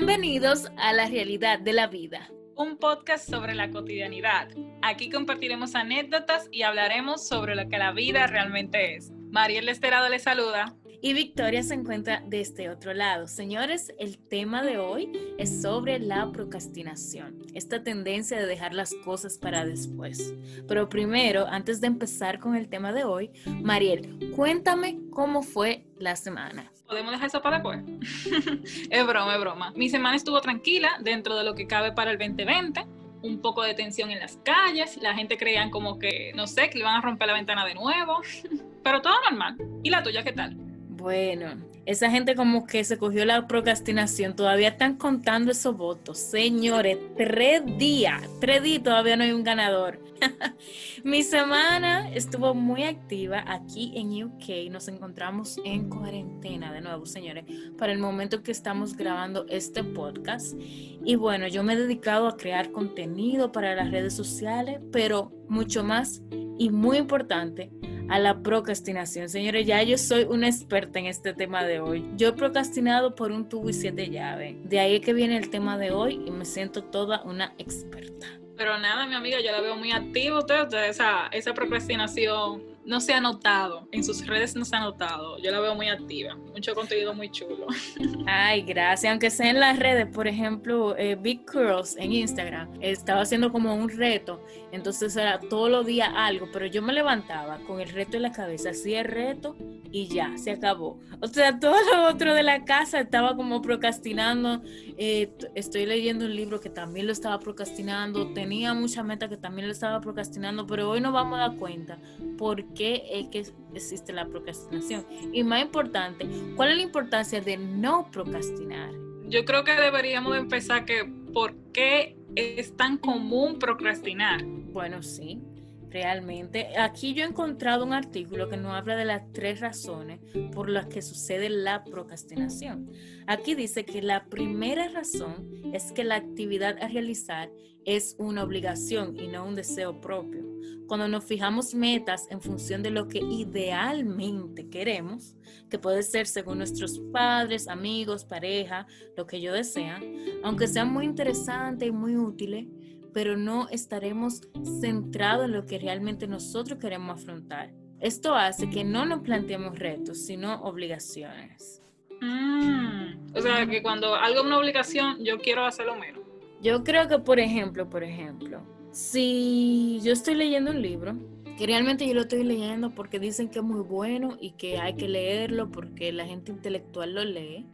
Bienvenidos a La Realidad de la Vida. Un podcast sobre la cotidianidad. Aquí compartiremos anécdotas y hablaremos sobre lo que la vida realmente es. Mariel Esterado le saluda. Y Victoria se encuentra de este otro lado. Señores, el tema de hoy es sobre la procrastinación, esta tendencia de dejar las cosas para después. Pero primero, antes de empezar con el tema de hoy, Mariel, cuéntame cómo fue la semana podemos dejar eso para después. es broma, es broma. Mi semana estuvo tranquila dentro de lo que cabe para el 2020. Un poco de tensión en las calles. La gente creían como que, no sé, que le iban a romper la ventana de nuevo. Pero todo normal. ¿Y la tuya qué tal? Bueno, esa gente como que se cogió la procrastinación, todavía están contando esos votos. Señores, tres días, tres días todavía no hay un ganador. Mi semana estuvo muy activa aquí en UK. Nos encontramos en cuarentena de nuevo, señores, para el momento que estamos grabando este podcast. Y bueno, yo me he dedicado a crear contenido para las redes sociales, pero mucho más y muy importante, a la procrastinación. Señores, ya yo soy una experta en este tema de hoy. Yo he procrastinado por un tubo y siete llaves. De ahí es que viene el tema de hoy y me siento toda una experta. Pero nada, mi amiga, yo la veo muy activa usted, esa, esa procrastinación no se ha notado, en sus redes no se ha notado. Yo la veo muy activa, mucho contenido muy chulo. Ay, gracias. Aunque sea en las redes, por ejemplo, eh, Big Curls en Instagram, estaba haciendo como un reto, entonces era todos los días algo, pero yo me levantaba con el reto en la cabeza, hacía el reto y ya, se acabó. O sea, todo lo otro de la casa estaba como procrastinando. Eh, estoy leyendo un libro que también lo estaba procrastinando, tenía mucha meta que también lo estaba procrastinando, pero hoy nos vamos a dar cuenta por qué es que existe la procrastinación. Y más importante, ¿cuál es la importancia de no procrastinar? Yo creo que deberíamos empezar que por qué es tan común procrastinar. Bueno, sí, realmente. Aquí yo he encontrado un artículo que nos habla de las tres razones por las que sucede la procrastinación. Aquí dice que la primera razón es que la actividad a realizar es una obligación y no un deseo propio. Cuando nos fijamos metas en función de lo que idealmente queremos, que puede ser según nuestros padres, amigos, pareja, lo que ellos desean, aunque sean muy interesantes y muy útiles, pero no estaremos centrados en lo que realmente nosotros queremos afrontar. Esto hace que no nos planteemos retos, sino obligaciones. Mm, o sea, que cuando algo es una obligación, yo quiero hacerlo menos. Yo creo que, por ejemplo, por ejemplo, si yo estoy leyendo un libro, que realmente yo lo estoy leyendo porque dicen que es muy bueno y que hay que leerlo porque la gente intelectual lo lee,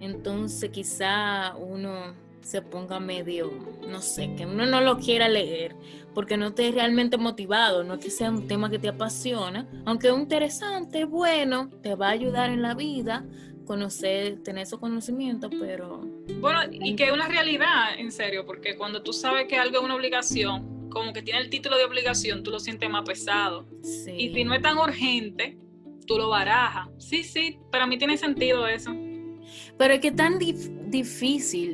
entonces quizá uno se ponga medio, no sé, que uno no lo quiera leer porque no esté realmente motivado, no es que sea un tema que te apasiona, aunque es interesante, bueno, te va a ayudar en la vida, conocer, tener esos conocimientos, pero... Bueno, y que es una realidad, en serio, porque cuando tú sabes que algo es una obligación, como que tiene el título de obligación, tú lo sientes más pesado. Y si no es tan urgente, tú lo barajas. Sí, sí, para mí tiene sentido eso. Pero es que es tan difícil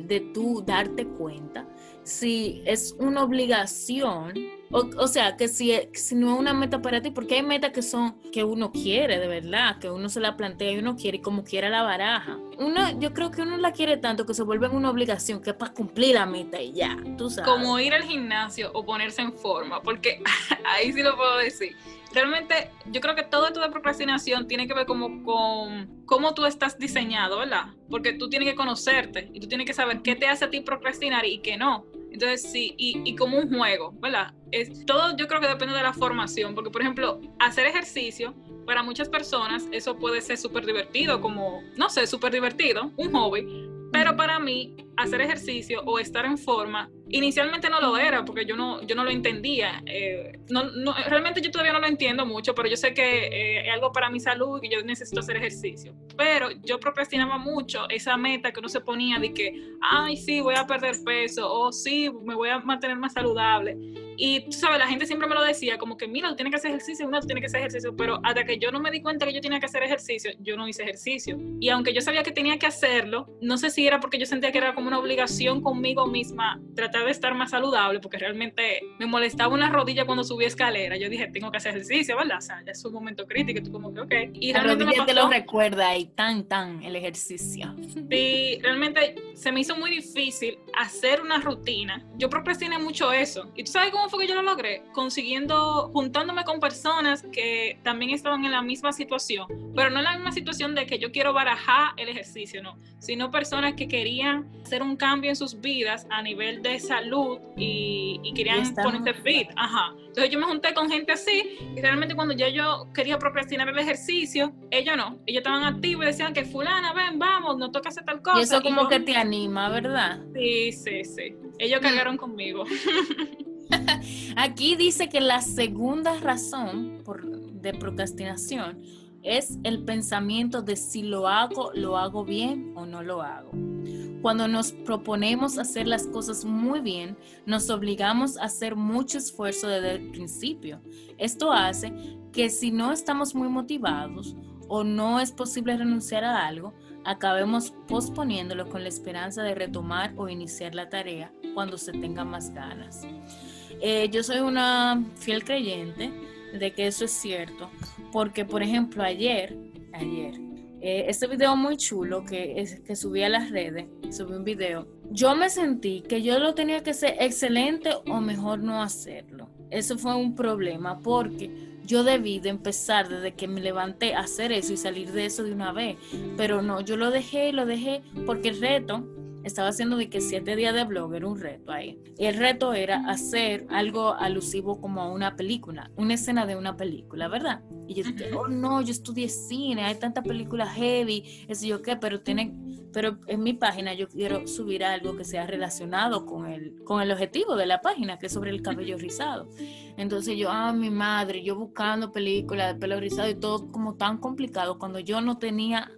de tú darte cuenta si es una obligación, o, sea, que si, si, no es una meta para ti, porque hay metas que son que uno quiere, de verdad, que uno se la plantea y uno quiere y como quiera la baraja. Uno, yo creo que uno la quiere tanto que se vuelve una obligación, que es para cumplir la meta y ya, tú sabes. Como ir al gimnasio o ponerse en forma, porque ahí sí lo puedo decir realmente yo creo que todo esto de procrastinación tiene que ver como con cómo tú estás diseñado, ¿verdad? Porque tú tienes que conocerte y tú tienes que saber qué te hace a ti procrastinar y qué no. Entonces, sí, y, y, como un juego, ¿verdad? Es, todo yo creo que depende de la formación, porque por ejemplo, hacer ejercicio, para muchas personas eso puede ser súper divertido, como, no sé, súper divertido, un hobby, pero para mí, hacer ejercicio o estar en forma, inicialmente no lo era porque yo no, yo no lo entendía. Eh, no, no, realmente yo todavía no lo entiendo mucho, pero yo sé que eh, es algo para mi salud y yo necesito hacer ejercicio. Pero yo procrastinaba mucho esa meta que uno se ponía de que, ay, sí, voy a perder peso o sí, me voy a mantener más saludable. Y tú sabes, la gente siempre me lo decía, como que mira, tú tienes que hacer ejercicio, uno tiene que hacer ejercicio, pero hasta que yo no me di cuenta que yo tenía que hacer ejercicio, yo no hice ejercicio. Y aunque yo sabía que tenía que hacerlo, no sé si era porque yo sentía que era como una obligación conmigo misma tratar de estar más saludable, porque realmente me molestaba una rodilla cuando subía escalera. Yo dije, tengo que hacer ejercicio, ¿verdad? O sea, ya es un momento crítico y tú como que, ok. Y la rodilla te lo recuerda y tan, tan el ejercicio. Sí, realmente se me hizo muy difícil hacer una rutina. Yo procrastiné mucho eso. ¿Y tú sabes cómo fue que yo lo logré? Consiguiendo, juntándome con personas que también estaban en la misma situación, pero no en la misma situación de que yo quiero barajar el ejercicio, no, sino personas que querían hacer un cambio en sus vidas a nivel de salud y, querían ponerse fit. Ajá. Entonces yo me junté con gente así y realmente cuando ya yo quería procrastinar el ejercicio, ellos no, ellos estaban activos y decían que fulana, ven, vamos, no toca hacer tal cosa. Y eso como que te anima, ¿verdad? Sí, sí, sí. Ellos mm. cargaron conmigo. Aquí dice que la segunda razón de procrastinación es el pensamiento de si lo hago, lo hago bien o no lo hago. Cuando nos proponemos hacer las cosas muy bien, nos obligamos a hacer mucho esfuerzo desde el principio. Esto hace que si no estamos muy motivados o no es posible renunciar a algo, acabemos posponiéndolo con la esperanza de retomar o iniciar la tarea cuando se tenga más ganas. Eh, yo soy una fiel creyente de que eso es cierto, porque por ejemplo ayer, ayer, eh, este video muy chulo que, que subí a las redes, subí un video, yo me sentí que yo lo tenía que hacer excelente o mejor no hacerlo. Eso fue un problema porque yo debí de empezar desde que me levanté a hacer eso y salir de eso de una vez. Pero no, yo lo dejé, lo dejé porque el reto estaba haciendo de que siete días de blog era un reto ahí. Y el reto era hacer algo alusivo como a una película, una escena de una película, ¿verdad? Y yo dije, oh no, yo estudié cine, hay tanta película heavy, eso yo qué, pero tiene, pero en mi página yo quiero subir algo que sea relacionado con el, con el objetivo de la página, que es sobre el cabello rizado. Entonces yo, ah, mi madre, yo buscando películas de pelo rizado y todo como tan complicado cuando yo no tenía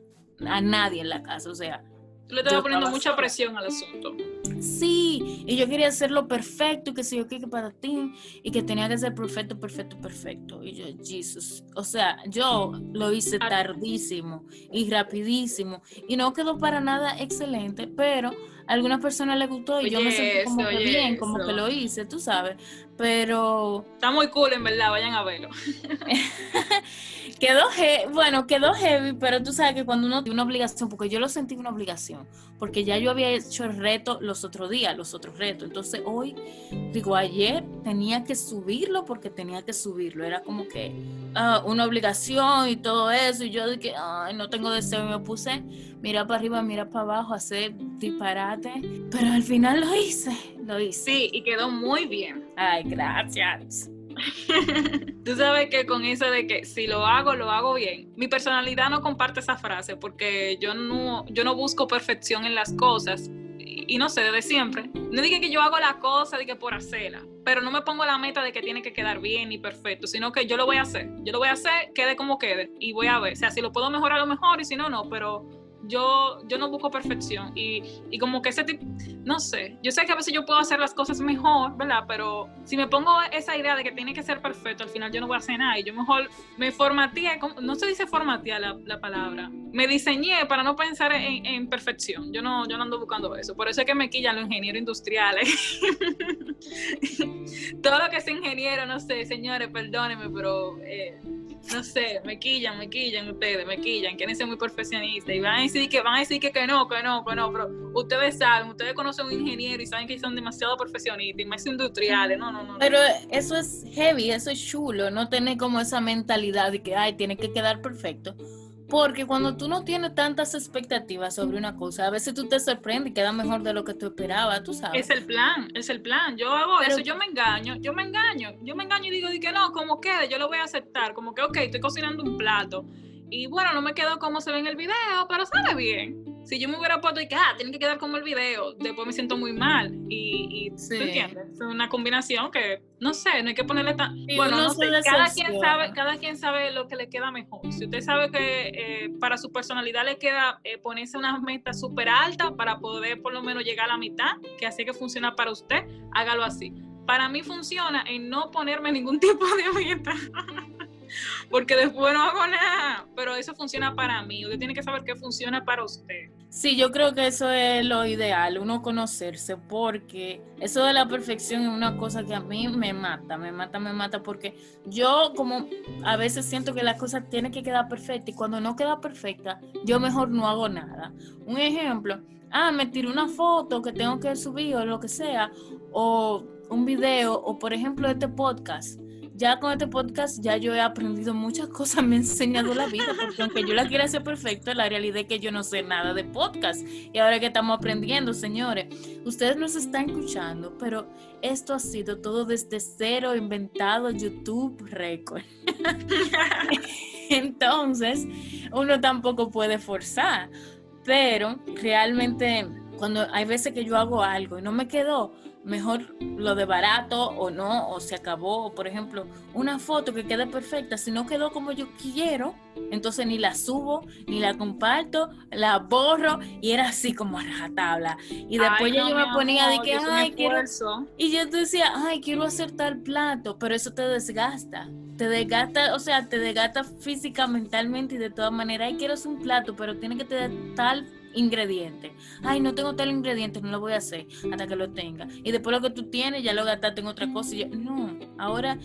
a nadie en la casa, o sea, Tú le estabas poniendo mucha presión al asunto. Sí, y yo quería hacerlo perfecto, que sé yo que para ti, y que tenía que ser perfecto, perfecto, perfecto. Y yo, Jesus, o sea, yo lo hice tardísimo y rapidísimo, y no quedó para nada excelente, pero a algunas personas les gustó y yo me sentí como que bien, como que lo hice, tú sabes, pero... Está muy cool, en verdad, vayan a verlo. quedó heavy, bueno, quedó heavy, pero tú sabes que cuando uno tiene una obligación, porque yo lo sentí una obligación, porque ya yo había hecho el reto los otros días, los otros retos, entonces hoy, digo, ayer tenía que subirlo porque tenía que subirlo, era como que ah, una obligación y todo eso, y yo dije, ay, no tengo deseo, y me puse, mira para arriba, mira para abajo, hacer disparate, pero al final lo hice, lo hice. Sí, y quedó muy bien. Ay, gracias. Tú sabes que con eso de que si lo hago, lo hago bien. Mi personalidad no comparte esa frase porque yo no, yo no busco perfección en las cosas. Y, no sé, desde siempre. No dije que yo hago la cosa de que por hacerla, pero no me pongo la meta de que tiene que quedar bien y perfecto, sino que yo lo voy a hacer. Yo lo voy a hacer, quede como quede, y voy a ver. O sea, si lo puedo mejorar, lo mejor, y si no, no, pero yo, yo no busco perfección y, y, como que ese tipo, no sé, yo sé que a veces yo puedo hacer las cosas mejor, ¿verdad? Pero si me pongo esa idea de que tiene que ser perfecto, al final yo no voy a hacer nada y yo mejor me formateé, no se dice formatear la, la palabra, me diseñé para no pensar en, perfección, yo no, yo no ando buscando eso, por eso es que me quillan los ingenieros industriales. Todo lo que es ingeniero, no sé, señores, perdónenme, pero... Eh, no sé, me quillan, me quillan ustedes, me quillan, quieren ser muy profesionistas y van decir que van a decir que, que no, que no, que no, pero ustedes saben, ustedes conocen un ingeniero y saben que son demasiado profesionistas y más industriales, no, no, no. Pero eso es heavy, eso es chulo, no tener como esa mentalidad de que, ay, tiene que quedar perfecto porque cuando tú no tienes tantas expectativas sobre una cosa, a veces tú te sorprendes y queda mejor de lo que tú esperabas, tú sabes. Es el plan, es el plan. Yo hago eso, yo me engaño, yo me engaño, yo me engaño y digo que no, como quede, yo lo voy a aceptar, como que, ok, estoy cocinando un plato y bueno, no me quedó como se ve en el video, pero sabe bien si yo me hubiera puesto y que, ah, tiene que quedar como el video, después me siento muy mal. Y, y entiendes? Es una combinación que, no sé, no hay que ponerle tan... bueno, no sé, cada quien, sabe, cada quien sabe lo que le queda mejor. Si usted sabe que eh, para su personalidad le queda eh, ponerse una meta súper alta para poder por lo menos llegar a la mitad, que así que funciona para usted, hágalo así. para mí funciona en no ponerme ningún tipo de meta. porque después no hago nada. Pero eso funciona para mí. Usted tiene que saber qué funciona para usted. Sí, yo creo que eso es lo ideal, uno conocerse, porque eso de la perfección es una cosa que a mí me mata, me mata, me mata, porque yo como a veces siento que la cosa tiene que quedar perfecta y cuando no queda perfecta, yo mejor no hago nada. Un ejemplo, ah, me tiro una foto que tengo que subir o lo que sea, o un video, o por ejemplo este podcast ya con este podcast ya yo he aprendido muchas cosas, me ha enseñado la vida, porque aunque yo la quiera hacer perfecta, la realidad es que yo no sé nada de podcast. Y ahora que estamos aprendiendo, señores, ustedes nos están escuchando, pero esto ha sido todo desde cero, inventado YouTube Record. Entonces, uno tampoco puede forzar, pero realmente cuando hay veces que yo hago algo y no me quedó, mejor lo de barato o no, o se acabó, por ejemplo, una foto que quede perfecta, si no quedó como yo quiero, entonces ni la subo, ni la comparto, la borro y era así como a rajatabla. Y después yo me ponía de que, ay, quiero... Y yo decía, ay, quiero hacer tal plato, pero eso te desgasta. Te desgasta, o sea, te desgasta física, mentalmente y de todas maneras, ay, quiero hacer un plato, pero tiene que tener tal ingrediente. Ay, no tengo tal ingrediente, no lo voy a hacer hasta que lo tenga. Y después lo que tú tienes ya lo gastaste en otra cosa. Y yo, no, ahora,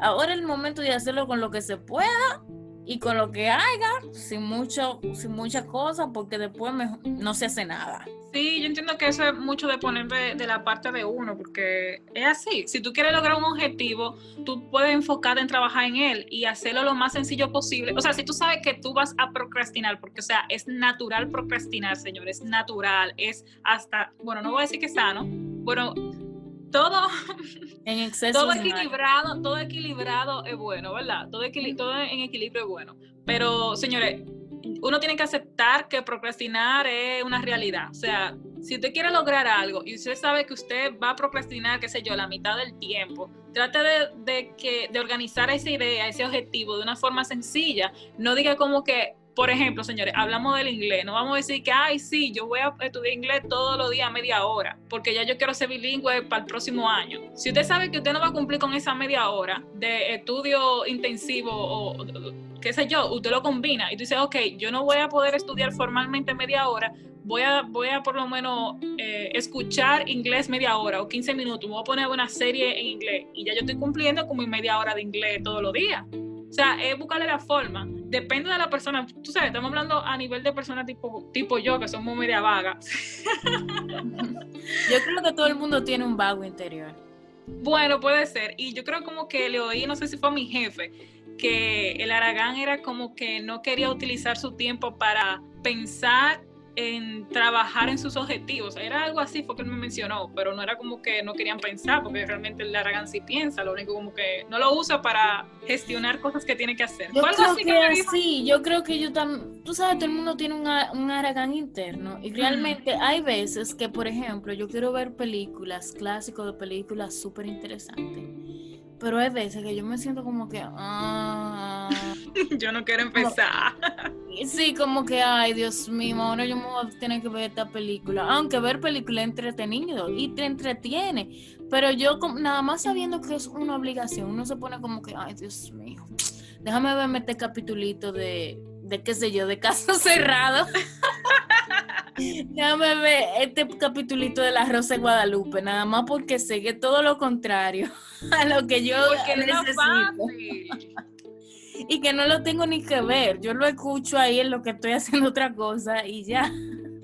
ahora es el momento de hacerlo con lo que se pueda y con lo que haga, sin mucho, sin muchas cosas, porque después no se hace nada. Sí, yo entiendo que eso es mucho de poner de, la parte de uno, porque es así. Si tú quieres lograr un objetivo, tú puedes enfocarte en trabajar en él y hacerlo lo más sencillo posible. O sea, si tú sabes que tú vas a procrastinar, porque, o sea, es natural procrastinar, señor, es natural, es hasta, bueno, no voy a decir que sano, bueno, todo en exceso todo equilibrado todo equilibrado es bueno verdad todo, todo en equilibrio es bueno pero señores uno tiene que aceptar que procrastinar es una realidad. O sea, si usted quiere lograr algo y usted sabe que usted va a procrastinar, qué sé yo, la mitad del tiempo, trate de, que, de organizar esa idea, ese objetivo de una forma sencilla. No diga como que, por ejemplo, señores, hablamos del inglés. No vamos a decir que, ay, sí, yo voy a estudiar inglés todos los días media hora, porque ya yo quiero ser bilingüe para el próximo año. Si usted sabe que usted no va a cumplir con esa media hora de estudio intensivo o qué sé yo, usted lo combina y tú dices, ok, yo no voy a poder estudiar formalmente media hora, voy a, voy a por lo menos eh, escuchar inglés media hora o 15 minutos, voy a poner una serie en inglés y ya yo estoy cumpliendo con mi media hora de inglés todos los días. O sea, es buscarle la forma. Depende de la persona. Tú sabes, estamos hablando a nivel de personas tipo, tipo yo, que somos media vagas. yo creo que todo el mundo tiene un vago interior. Bueno, puede ser. Y yo creo como que le oí, no sé si fue a mi jefe, que el Aragán era como que no quería utilizar su tiempo para pensar en trabajar en sus objetivos. Era algo así, fue que él me mencionó, pero no era como que no querían pensar, porque realmente el Aragán sí piensa, lo único como que no lo usa para gestionar cosas que tiene que hacer. Yo creo que, sí, yo creo que yo también, tú sabes, todo el mundo tiene un, un Aragán interno y realmente hay veces que, por ejemplo, yo quiero ver películas, clásicos de películas súper interesantes pero hay veces que yo me siento como que. Ah, yo no quiero empezar. sí, como que, ay, Dios mío, ahora yo me voy a tener que ver esta película. Aunque ver película es entretenido y te entretiene. Pero yo, nada más sabiendo que es una obligación, uno se pone como que, ay, Dios mío, déjame verme este capitulito de, de qué sé yo, de caso cerrado. Déjame ver este capitulito de la Rosa de Guadalupe, nada más porque sé que todo lo contrario a lo que yo necesito. y que no lo tengo ni que ver. Yo lo escucho ahí en lo que estoy haciendo otra cosa y ya.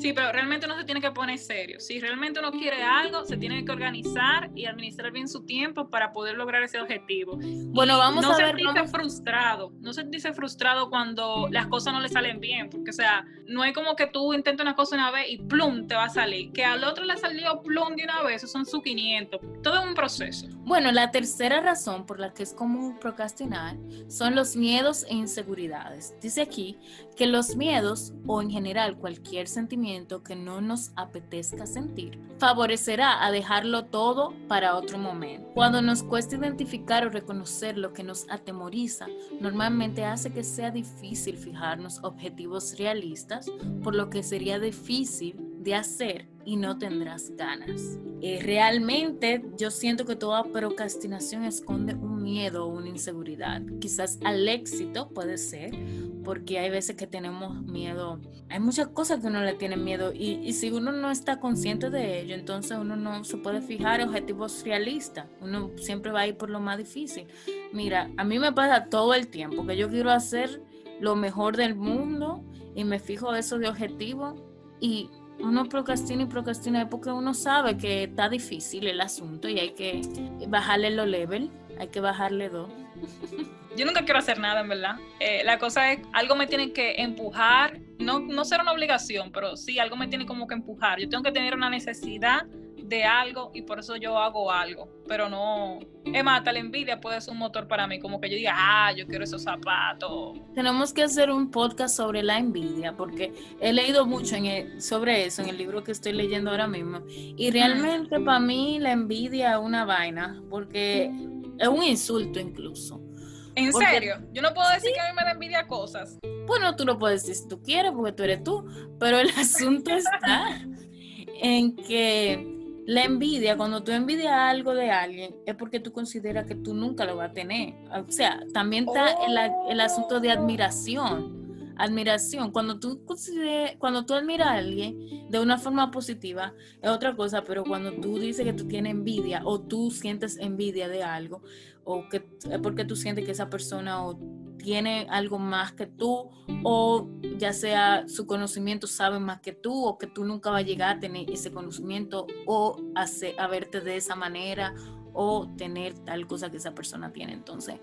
Sí, pero realmente uno se tiene que poner serio. Si realmente uno quiere algo, se tiene que organizar y administrar bien su tiempo para poder lograr ese objetivo. Bueno, vamos a ver. No sentirse frustrado. No sentirse frustrado cuando las cosas no le salen bien. Porque, o sea, no es como que tú intentas una cosa una vez y plum, te va a salir. Que al otro le salió plum de una vez, eso son sus 500. Todo es un proceso. Bueno, la tercera razón por la que es común procrastinar son los miedos e inseguridades. Dice aquí que los miedos o en general cualquier sentimiento que no nos apetezca sentir favorecerá a dejarlo todo para otro momento. Cuando nos cuesta identificar o reconocer lo que nos atemoriza, normalmente hace que sea difícil fijarnos objetivos realistas, por lo que sería difícil de hacer y no tendrás ganas. Eh, realmente yo siento que toda procrastinación esconde un miedo o una inseguridad. Quizás al éxito puede ser, porque hay veces que tenemos miedo. Hay muchas cosas que uno le tiene miedo y, y si uno no está consciente de ello, entonces uno no se puede fijar objetivos realistas. Uno siempre va a ir por lo más difícil. Mira, a mí me pasa todo el tiempo que yo quiero hacer lo mejor del mundo y me fijo eso de objetivo y uno procrastina y procrastina porque uno sabe que está difícil el asunto y hay que bajarle los level, hay que bajarle dos. Yo nunca quiero hacer nada, en verdad. Eh, la cosa es, algo me tiene que empujar, no, no será una obligación, pero sí, algo me tiene como que empujar. Yo tengo que tener una necesidad de algo y por eso yo hago algo, pero no, es más, la envidia puede ser un motor para mí, como que yo diga, ah, yo quiero esos zapatos. Tenemos que hacer un podcast sobre la envidia, porque he leído mucho en sobre eso en el libro que estoy leyendo ahora mismo, y realmente para mí la envidia es una vaina, porque es un insulto incluso. ¿En serio? Yo no puedo decir que a mí me da envidia cosas. Bueno, tú lo puedes decir si tú quieres, porque tú eres tú, pero el asunto está en que la envidia, cuando tú envidias algo de alguien, es porque tú consideras que tú nunca lo vas a tener. O sea, también está el, asunto de admiración. Admiración, cuando tú, cuando tú admiras a alguien de una forma positiva, es otra cosa, pero cuando tú dices que tú tienes envidia o tú sientes envidia de algo, o que es porque tú sientes que esa persona o tiene algo más que tú o ya sea su conocimiento sabe más que tú o que tú nunca vas a llegar a tener ese conocimiento o a verte de esa manera o tener tal cosa que esa persona tiene. Entonces,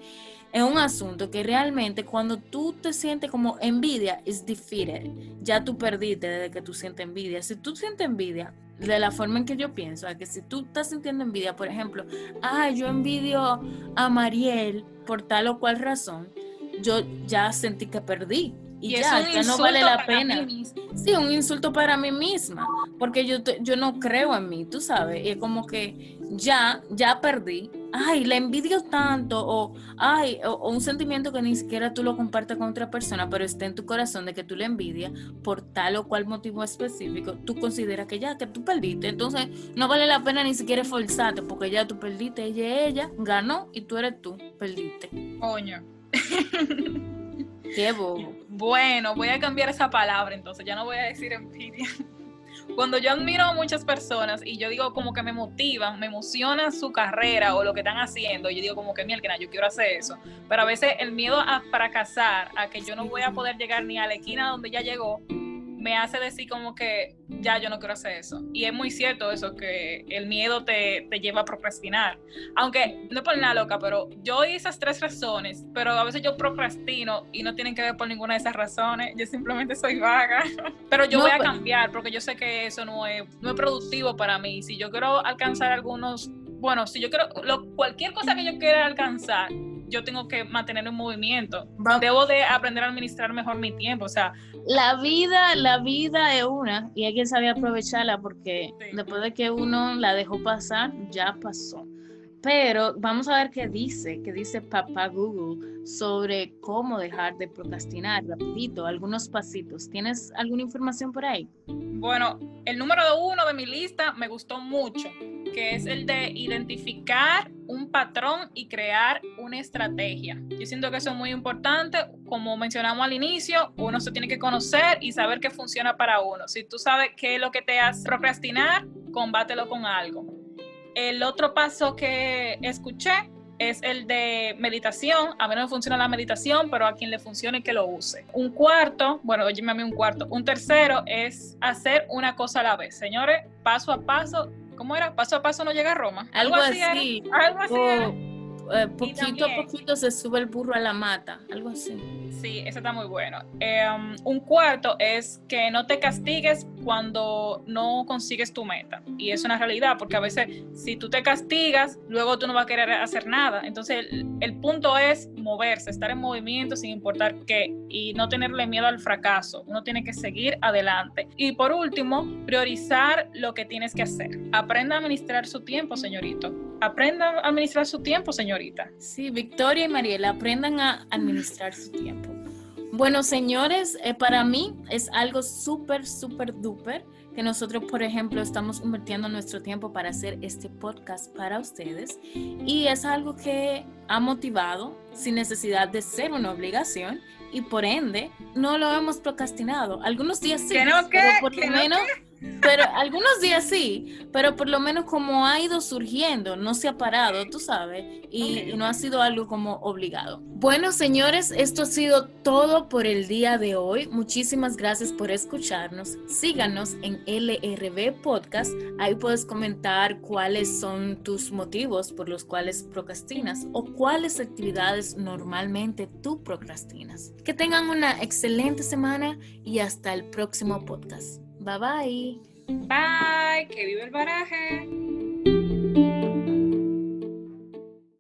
es un asunto que realmente cuando tú te sientes como envidia, es defeated. Ya tú perdiste desde que tú sientes envidia. Si tú sientes envidia, de la forma en que yo pienso, que si tú estás sintiendo envidia, por ejemplo, ah, yo envidio a Mariel por tal o cual razón, yo ya sentí que perdí. Y, ya, ya no vale la pena. Sí, un insulto para mí misma, porque yo, yo no creo en mí, tú sabes, y es como que ya, ya perdí. Ay, la envidio tanto, o ay, o, un sentimiento que ni siquiera tú lo compartes con otra persona, pero está en tu corazón de que tú le envidias por tal o cual motivo específico, tú consideras que ya, que tú perdiste. Entonces, no vale la pena ni siquiera esforzarte, porque ya tú perdiste, ella, ella ganó y tú eres tú, perdiste. Coño. Qué bobo. Bueno, voy a cambiar esa palabra, entonces ya no voy a decir envidia. Cuando yo admiro a muchas personas y yo digo como que me motivan, me emociona su carrera o lo que están haciendo, yo digo como que mierda, yo quiero hacer eso. Pero a veces el miedo a fracasar, a que yo no voy a poder llegar ni a la esquina donde ya llegó, me hace decir como que ya yo no quiero hacer eso. Y es muy cierto eso, que el miedo te, te lleva a procrastinar. Aunque no es por nada loca, pero yo oí esas tres razones, pero a veces yo procrastino y no tienen que ver por ninguna de esas razones. Yo simplemente soy vaga. pero yo voy a pues cambiar porque yo sé que eso no es, no es productivo para mí. Si yo quiero alcanzar algunos, bueno, si yo quiero, lo, cualquier cosa que yo quiera alcanzar, yo tengo que mantener un movimiento. Debo de aprender a administrar mejor mi tiempo, o sea. La vida, la vida es una y hay que saber aprovecharla porque después de que uno la dejó pasar, ya pasó. Pero vamos a ver qué dice, qué dice papá Google sobre cómo dejar de procrastinar rapidito, algunos pasitos. ¿Tienes alguna información por ahí? Bueno, el número uno de mi lista me gustó mucho, que es el de identificar un patrón y crear una estrategia. Yo siento que eso es muy importante. Como mencionamos al inicio, uno se tiene que conocer y saber qué funciona para uno. Si tú sabes qué es lo que te hace procrastinar, combátelo con algo el otro paso que escuché es el de meditación. A mí no me funciona la meditación, pero a quien le funcione que lo use. Un cuarto, bueno, oye, a mí un cuarto. Un tercero es hacer una cosa a la vez. Señores, paso a paso, ¿cómo era? Paso a paso no llega a Roma. Algo, así. Algo así. Eh, poquito a poquito se sube el burro a la mata, algo así. Sí, eso está muy bueno. Em, un cuarto es que no te castigues cuando no consigues tu meta. Y es una realidad, porque a veces si tú te castigas, luego tú no vas a querer hacer nada. Entonces el, el punto es moverse, estar en movimiento sin importar qué y no tenerle miedo al fracaso. Uno tiene que seguir adelante. Y por último, priorizar lo que tienes que hacer. Aprenda a administrar su tiempo, señorito. Aprenda a administrar su tiempo, señorita. Sí, Victoria y Mariela, aprendan a administrar su tiempo. Bueno, señores, eh, para mí es algo súper, súper duper que nosotros, por ejemplo, estamos invirtiendo nuestro tiempo para hacer este podcast para ustedes y es algo que ha motivado sin necesidad de ser una obligación y por ende no lo hemos procrastinado. Algunos días sí, pero por lo menos... Pero algunos días sí, pero por lo menos como ha ido surgiendo, no se ha parado, tú sabes, y, no ha sido algo como obligado. Bueno, señores, esto ha sido todo por el día de hoy. Muchísimas gracias por escucharnos. Síganos en LRB Podcast. Ahí puedes comentar cuáles son tus motivos por los cuales procrastinas o cuáles actividades normalmente tú procrastinas. Que tengan una excelente semana y hasta el próximo podcast. Bye bye. Bye, que vive el baraje.